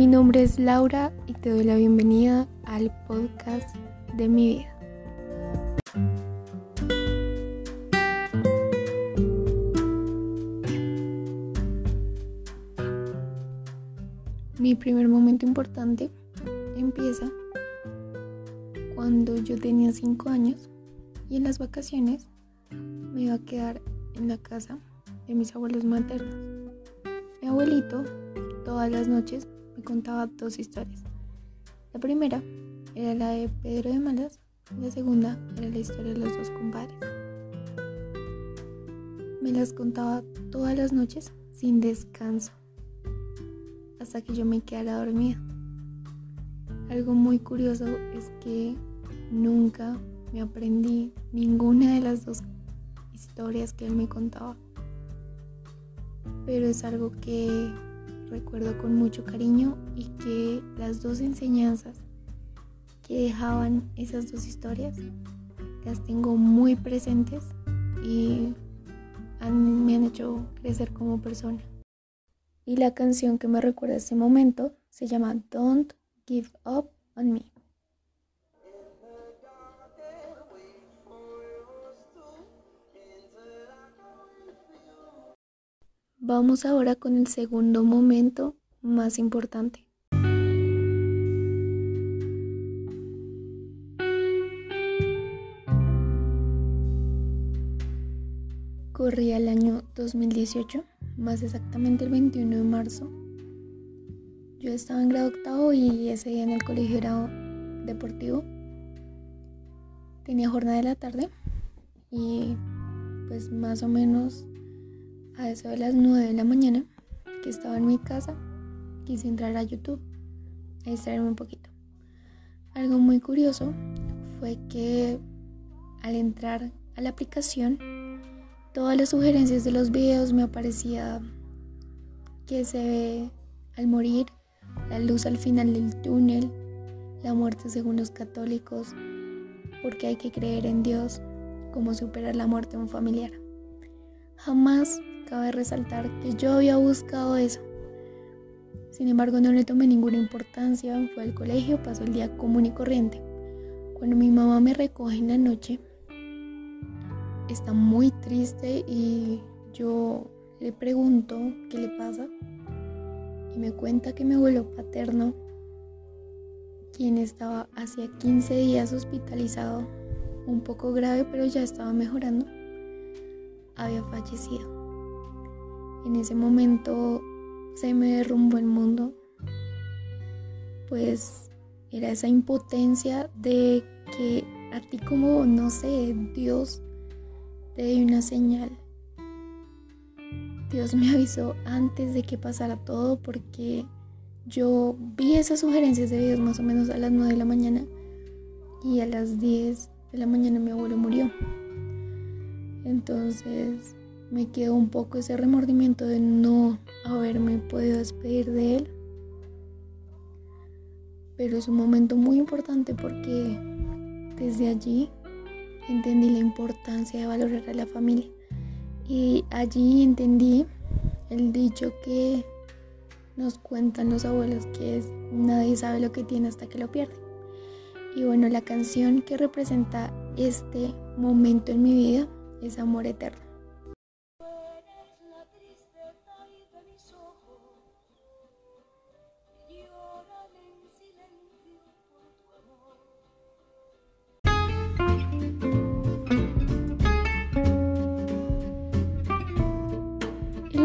Mi nombre es Laura y te doy la bienvenida al podcast de mi vida. Mi primer momento importante empieza cuando yo tenía 5 años y en las vacaciones me iba a quedar en la casa de mis abuelos maternos. Mi abuelito todas las noches contaba dos historias. La primera era la de Pedro de Malas y la segunda era la historia de los dos compadres. Me las contaba todas las noches sin descanso hasta que yo me quedara dormida. Algo muy curioso es que nunca me aprendí ninguna de las dos historias que él me contaba. Pero es algo que recuerdo con mucho cariño y que las dos enseñanzas que dejaban esas dos historias las tengo muy presentes y me han hecho crecer como persona. Y la canción que me recuerda ese momento se llama Don't Give Up on Me. Vamos ahora con el segundo momento más importante. Corría el año 2018, más exactamente el 21 de marzo. Yo estaba en grado octavo y ese día en el colegio era deportivo. Tenía jornada de la tarde y pues más o menos a eso de las 9 de la mañana, que estaba en mi casa, quise entrar a YouTube a distraerme un poquito. Algo muy curioso fue que al entrar a la aplicación, todas las sugerencias de los videos me aparecía que se ve al morir, la luz al final del túnel, la muerte según los católicos, porque hay que creer en Dios, cómo superar la muerte de un familiar. Jamás Cabe resaltar que yo había buscado eso. Sin embargo, no le tomé ninguna importancia. Fue al colegio, pasó el día común y corriente. Cuando mi mamá me recoge en la noche, está muy triste y yo le pregunto qué le pasa y me cuenta que mi abuelo paterno, quien estaba hacía 15 días hospitalizado, un poco grave pero ya estaba mejorando, había fallecido. En ese momento se me derrumbó el mundo. Pues era esa impotencia de que a ti como, no sé, Dios te dio una señal. Dios me avisó antes de que pasara todo porque yo vi esas sugerencias de Dios más o menos a las 9 de la mañana y a las 10 de la mañana mi abuelo murió. Entonces me quedó un poco ese remordimiento de no haberme podido despedir de él. Pero es un momento muy importante porque desde allí entendí la importancia de valorar a la familia. Y allí entendí el dicho que nos cuentan los abuelos, que es nadie sabe lo que tiene hasta que lo pierde. Y bueno, la canción que representa este momento en mi vida es Amor Eterno.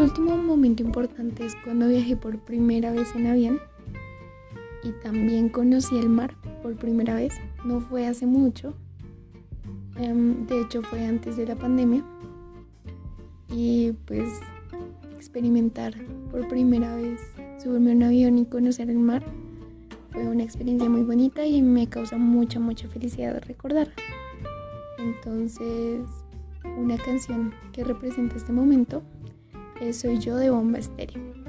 Último momento importante es cuando viajé por primera vez en avión y también conocí el mar por primera vez. No fue hace mucho, em, de hecho fue antes de la pandemia. Y pues experimentar por primera vez subirme a un avión y conocer el mar fue una experiencia muy bonita y me causa mucha, mucha felicidad recordar. Entonces, una canción que representa este momento soy yo de Bomba Estéreo.